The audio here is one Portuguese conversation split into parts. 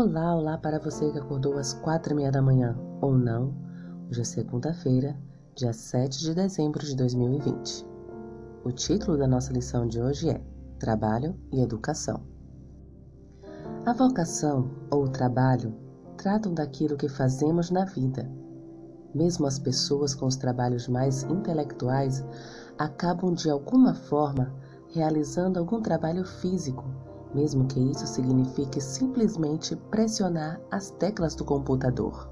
Olá, olá para você que acordou às quatro e meia da manhã, ou não. Hoje é segunda-feira, dia 7 de dezembro de 2020. O título da nossa lição de hoje é Trabalho e Educação. A vocação ou o trabalho tratam daquilo que fazemos na vida. Mesmo as pessoas com os trabalhos mais intelectuais acabam de alguma forma realizando algum trabalho físico mesmo que isso signifique simplesmente pressionar as teclas do computador.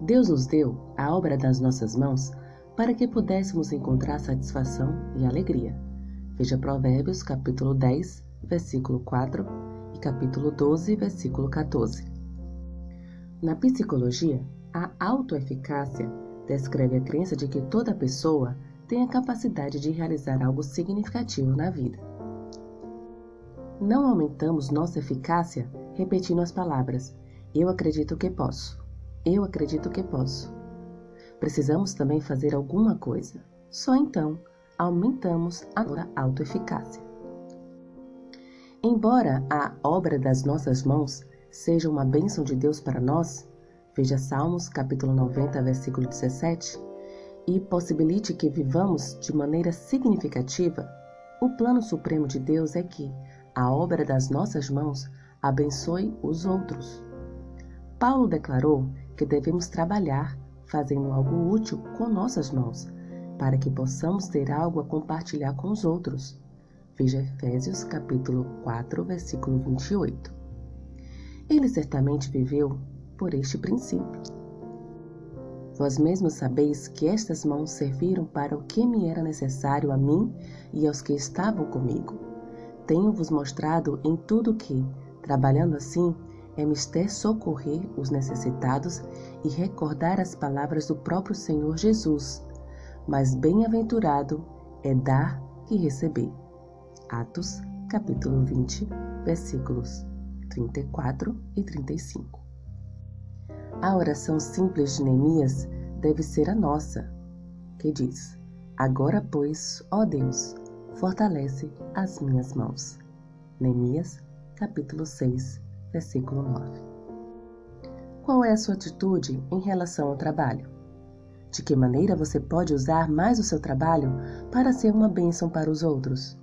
Deus nos deu a obra das nossas mãos para que pudéssemos encontrar satisfação e alegria. Veja Provérbios capítulo 10, versículo 4 e capítulo 12, versículo 14. Na psicologia, a autoeficácia descreve a crença de que toda pessoa tem a capacidade de realizar algo significativo na vida. Não aumentamos nossa eficácia repetindo as palavras eu acredito que posso. Eu acredito que posso. Precisamos também fazer alguma coisa. Só então aumentamos a nossa autoeficácia. Embora a obra das nossas mãos seja uma bênção de Deus para nós, veja Salmos capítulo 90, versículo 17, e possibilite que vivamos de maneira significativa, o plano supremo de Deus é que, a obra das nossas mãos abençoe os outros. Paulo declarou que devemos trabalhar fazendo algo útil com nossas mãos, para que possamos ter algo a compartilhar com os outros. Veja Efésios capítulo 4, versículo 28. Ele certamente viveu por este princípio. Vós mesmos sabeis que estas mãos serviram para o que me era necessário a mim e aos que estavam comigo tenho-vos mostrado em tudo que, trabalhando assim, é mister socorrer os necessitados e recordar as palavras do próprio Senhor Jesus. Mas bem-aventurado é dar que receber. Atos, capítulo 20, versículos 34 e 35. A oração simples de Neemias deve ser a nossa, que diz: Agora, pois, ó Deus, fortalece as minhas mãos. Neemias, capítulo 6, versículo 9. Qual é a sua atitude em relação ao trabalho? De que maneira você pode usar mais o seu trabalho para ser uma bênção para os outros?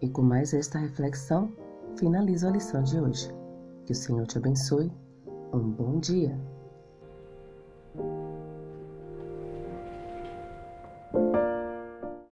E com mais esta reflexão, finalizo a lição de hoje. Que o Senhor te abençoe. Um bom dia.